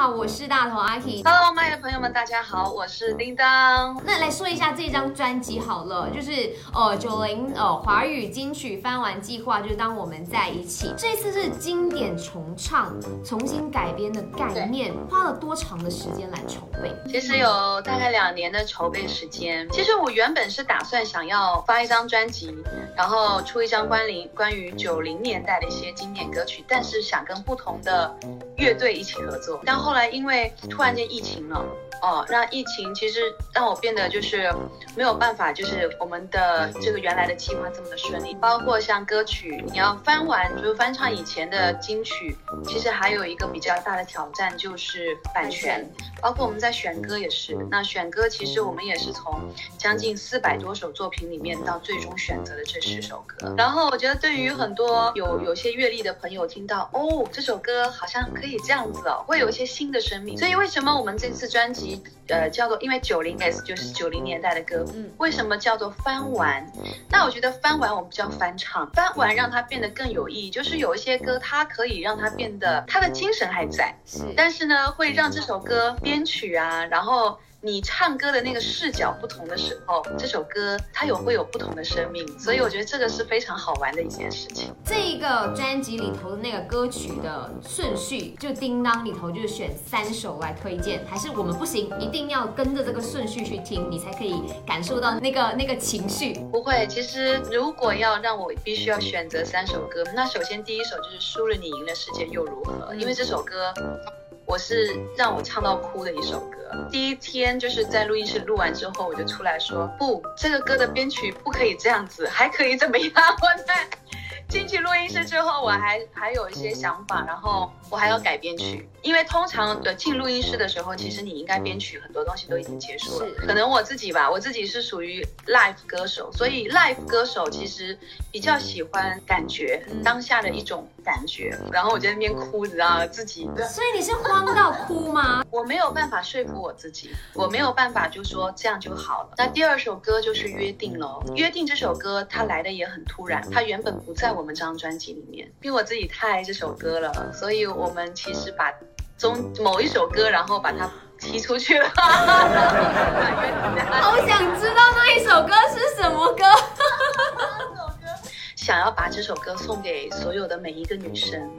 好，我是大头阿 K。Hello，麦的朋友们，大家好，我是叮当。那来说一下这张专辑好了，就是呃九零呃华语金曲翻完计划，就是当我们在一起。这次是经典重唱，重新改编的概念，花了多长的时间来筹备？其实有大概两年的筹备时间。其实我原本是打算想要发一张专辑，然后出一张关于关于九零年代的一些经典歌曲，但是想跟不同的乐队一起合作。然后后来因为突然间疫情了。哦，让疫情其实让我变得就是没有办法，就是我们的这个原来的计划这么的顺利。包括像歌曲，你要翻完，就是翻唱以前的金曲，其实还有一个比较大的挑战就是版权。包括我们在选歌也是，那选歌其实我们也是从将近四百多首作品里面到最终选择的这十首歌。然后我觉得对于很多有有些阅历的朋友听到，哦，这首歌好像可以这样子哦，会有一些新的生命。所以为什么我们这次专辑？呃，叫做因为九零 S 就是九零年代的歌，嗯，为什么叫做翻完？那我觉得翻完我们叫翻唱，翻完让它变得更有意义，就是有一些歌它可以让它变得它的精神还在，是，但是呢会让这首歌编曲啊，然后。你唱歌的那个视角不同的时候，这首歌它有会有不同的生命，所以我觉得这个是非常好玩的一件事情。这一个专辑里头的那个歌曲的顺序，就叮当里头就是选三首来推荐，还是我们不行，一定要跟着这个顺序去听，你才可以感受到那个那个情绪。不会，其实如果要让我必须要选择三首歌，那首先第一首就是输了你赢了世界又如何，因为这首歌。我是让我唱到哭的一首歌。第一天就是在录音室录完之后，我就出来说不，这个歌的编曲不可以这样子，还可以怎么样？我在进去录音室之后，我还还有一些想法，然后我还要改编曲，因为通常的进录音室的时候，其实你应该编曲很多东西都已经结束了。可能我自己吧，我自己是属于 live 歌手，所以 live 歌手其实比较喜欢感觉当下的一种感觉。然后我在那边哭，你知道自己。所以你是慌到哭吗？我没有办法说服我自己，我没有办法就说这样就好了。那第二首歌就是约定了，约定这首歌它来的也很突然，它原本不在我们这张专辑里面，因为我自己太爱这首歌了，所以我们其实把中某一首歌，然后把它踢出去了。好想知道那一首歌是什么歌。把这首歌送给所有的每一个女生，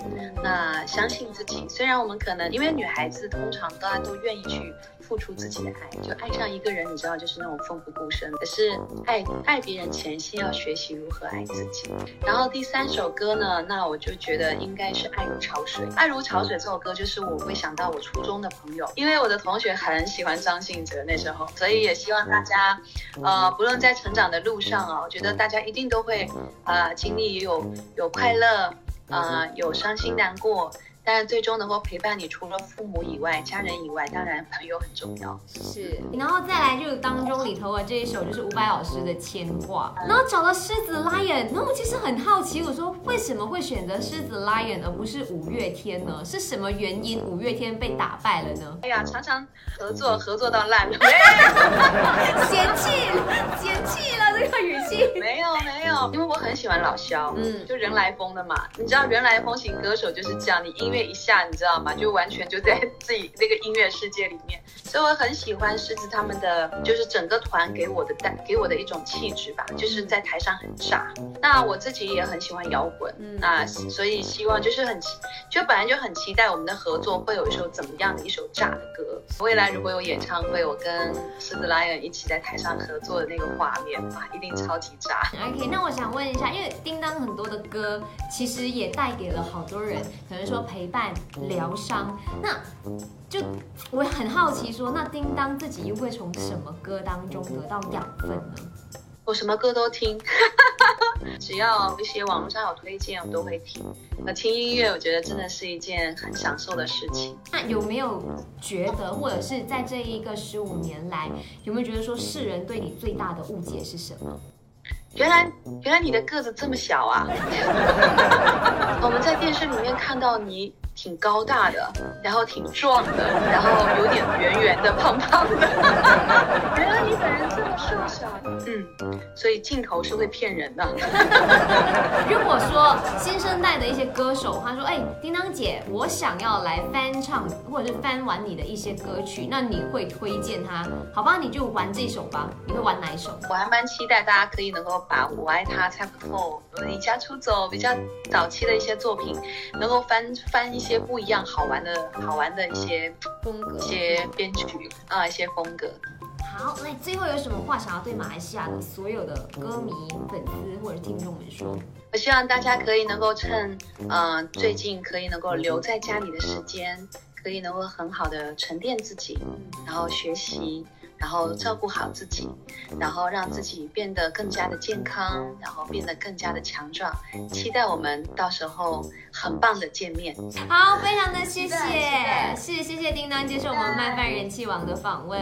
那相信自己。虽然我们可能因为女孩子通常大家都愿意去付出自己的爱，就爱上一个人，你知道就是那种奋不顾身。可是爱爱别人前，先要学习如何爱自己。然后第三首歌呢，那我就觉得应该是《爱如潮水》。《爱如潮水》这首歌就是我会想到我初中的朋友，因为我的同学很喜欢张信哲那时候，所以也希望大家，呃，不论在成长的路上啊，我觉得大家一定都会，呃。经历也有有快乐，呃，有伤心难过，但是最终能够陪伴你，除了父母以外，家人以外，当然朋友很重要。是，然后再来就是当中里头的这一首就是伍佰老师的牵挂，然后找了狮子 Lion，那我其实很好奇，我说为什么会选择狮子 Lion 而不是五月天呢？是什么原因五月天被打败了呢？哎呀，常常合作合作到烂了，喜欢老萧，嗯，就人来疯的嘛，你知道人来疯型歌手就是这样，你音乐一下，你知道吗？就完全就在自己那个音乐世界里面，所以我很喜欢狮子他们的，就是整个团给我的带给我的一种气质吧，就是在台上很炸。那我自己也很喜欢摇滚，那所以希望就是很就本来就很期待我们的合作会有一首怎么样的一首炸的歌。未来如果有演唱会，我跟狮子 Lion 一起在台上合作的那个画面，哇，一定超级炸。OK，那我想问一下，因为叮当很多的歌其实也带给了好多人，可能说陪伴、疗伤。那就我很好奇说，那叮当自己又会从什么歌当中得到养分呢？我什么歌都听，只要一些网络上有推荐，我都会听。那听音乐，我觉得真的是一件很享受的事情。那有没有觉得，或者是在这一个十五年来，有没有觉得说世人对你最大的误解是什么？原来原来你的个子这么小啊！我们在电视里面看到你挺高大的，然后挺壮的，然后有点圆圆的、胖胖的。原来你本人这么瘦小嗯，所以镜头是会骗人的。新生代的一些歌手，他说：“哎，叮当姐，我想要来翻唱或者是翻玩你的一些歌曲，那你会推荐他？好吧，你就玩这首吧。你会玩哪一首？我还蛮期待大家可以能够把我爱他、猜不透、离家出走比较早期的一些作品，能够翻翻一些不一样、好玩的好玩的一些风格、一些编曲啊、一些风格。好，那最后有什么话想要对马来西亚的所有的歌迷、粉丝或者听众们说？我希望大家可以能够趁，嗯，最近可以能够留在家里的时间，可以能够很好的沉淀自己，然后学习，然后照顾好自己，然后让自己变得更加的健康，然后变得更加的强壮。期待我们到时候很棒的见面。好，非常的谢谢，是谢谢叮当接受我们麦饭人气王的访问。